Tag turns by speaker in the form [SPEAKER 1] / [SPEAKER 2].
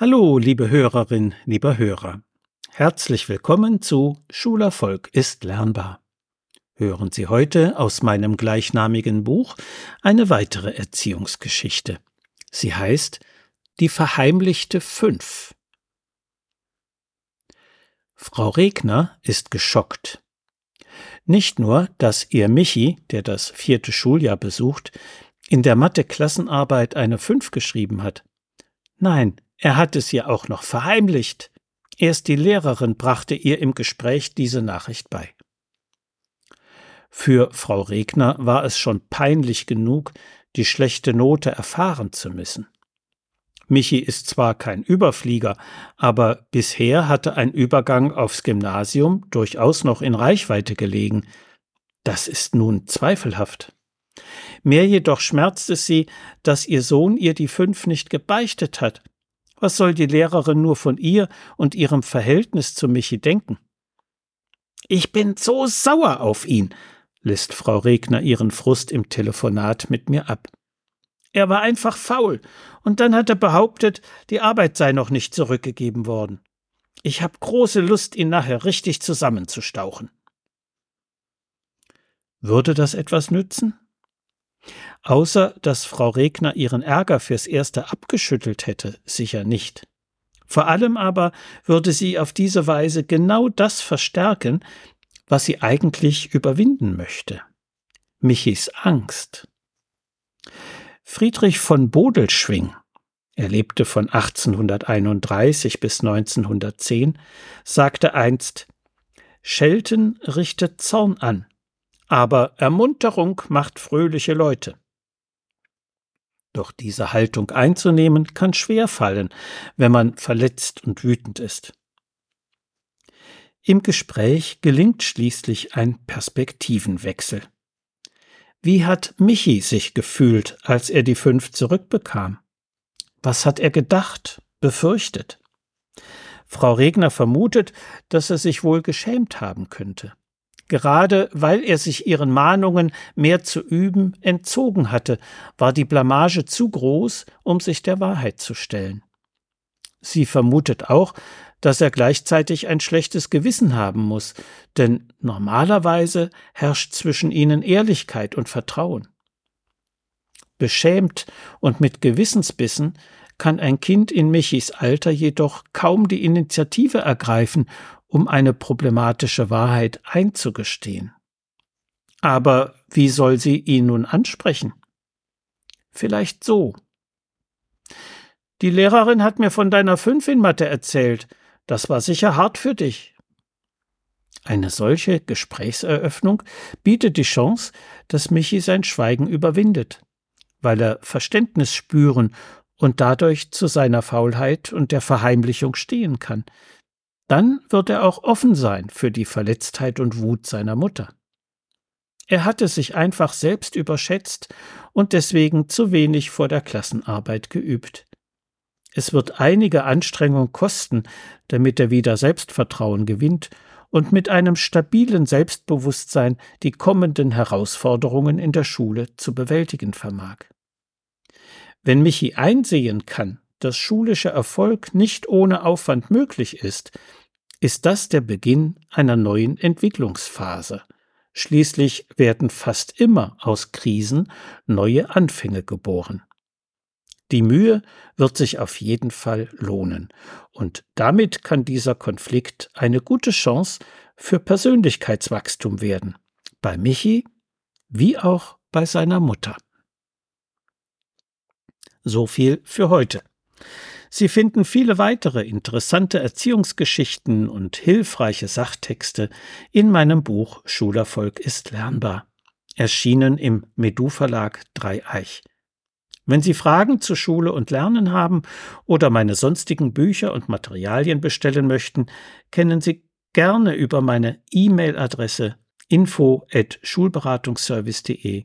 [SPEAKER 1] Hallo, liebe Hörerin, lieber Hörer. Herzlich willkommen zu Schulerfolg ist lernbar. Hören Sie heute aus meinem gleichnamigen Buch eine weitere Erziehungsgeschichte. Sie heißt Die verheimlichte Fünf. Frau Regner ist geschockt. Nicht nur, dass ihr Michi, der das vierte Schuljahr besucht, in der Mathe-Klassenarbeit eine Fünf geschrieben hat. Nein, er hat es ihr auch noch verheimlicht. Erst die Lehrerin brachte ihr im Gespräch diese Nachricht bei. Für Frau Regner war es schon peinlich genug, die schlechte Note erfahren zu müssen. Michi ist zwar kein Überflieger, aber bisher hatte ein Übergang aufs Gymnasium durchaus noch in Reichweite gelegen. Das ist nun zweifelhaft. Mehr jedoch schmerzt es sie, dass ihr Sohn ihr die fünf nicht gebeichtet hat was soll die Lehrerin nur von ihr und ihrem Verhältnis zu Michi denken? Ich bin so sauer auf ihn, lässt Frau Regner ihren Frust im Telefonat mit mir ab. Er war einfach faul, und dann hat er behauptet, die Arbeit sei noch nicht zurückgegeben worden. Ich habe große Lust, ihn nachher richtig zusammenzustauchen. Würde das etwas nützen? Außer dass Frau Regner ihren Ärger fürs Erste abgeschüttelt hätte, sicher nicht. Vor allem aber würde sie auf diese Weise genau das verstärken, was sie eigentlich überwinden möchte. Michis Angst. Friedrich von Bodelschwing, er lebte von 1831 bis 1910, sagte einst Schelten richtet Zorn an, aber Ermunterung macht fröhliche Leute. Doch diese Haltung einzunehmen kann schwer fallen, wenn man verletzt und wütend ist. Im Gespräch gelingt schließlich ein Perspektivenwechsel. Wie hat Michi sich gefühlt, als er die fünf zurückbekam? Was hat er gedacht, befürchtet? Frau Regner vermutet, dass er sich wohl geschämt haben könnte gerade weil er sich ihren Mahnungen mehr zu üben entzogen hatte, war die Blamage zu groß, um sich der Wahrheit zu stellen. Sie vermutet auch, dass er gleichzeitig ein schlechtes Gewissen haben muss, denn normalerweise herrscht zwischen ihnen Ehrlichkeit und Vertrauen. Beschämt und mit Gewissensbissen kann ein Kind in Michis Alter jedoch kaum die Initiative ergreifen um eine problematische Wahrheit einzugestehen. Aber wie soll sie ihn nun ansprechen? Vielleicht so. Die Lehrerin hat mir von deiner Fünf in Mathe erzählt. Das war sicher hart für dich. Eine solche Gesprächseröffnung bietet die Chance, dass Michi sein Schweigen überwindet, weil er Verständnis spüren und dadurch zu seiner Faulheit und der Verheimlichung stehen kann, dann wird er auch offen sein für die Verletztheit und Wut seiner Mutter. Er hatte sich einfach selbst überschätzt und deswegen zu wenig vor der Klassenarbeit geübt. Es wird einige Anstrengung kosten, damit er wieder Selbstvertrauen gewinnt und mit einem stabilen Selbstbewusstsein die kommenden Herausforderungen in der Schule zu bewältigen vermag. Wenn Michi einsehen kann, dass schulischer Erfolg nicht ohne Aufwand möglich ist, ist das der Beginn einer neuen Entwicklungsphase. Schließlich werden fast immer aus Krisen neue Anfänge geboren. Die Mühe wird sich auf jeden Fall lohnen, und damit kann dieser Konflikt eine gute Chance für Persönlichkeitswachstum werden, bei Michi wie auch bei seiner Mutter. So viel für heute. Sie finden viele weitere interessante Erziehungsgeschichten und hilfreiche Sachtexte in meinem Buch Schulerfolg ist lernbar, erschienen im Medu Verlag Dreieich. Wenn Sie Fragen zu Schule und Lernen haben oder meine sonstigen Bücher und Materialien bestellen möchten, kennen Sie gerne über meine E-Mail-Adresse info at schulberatungsservice.de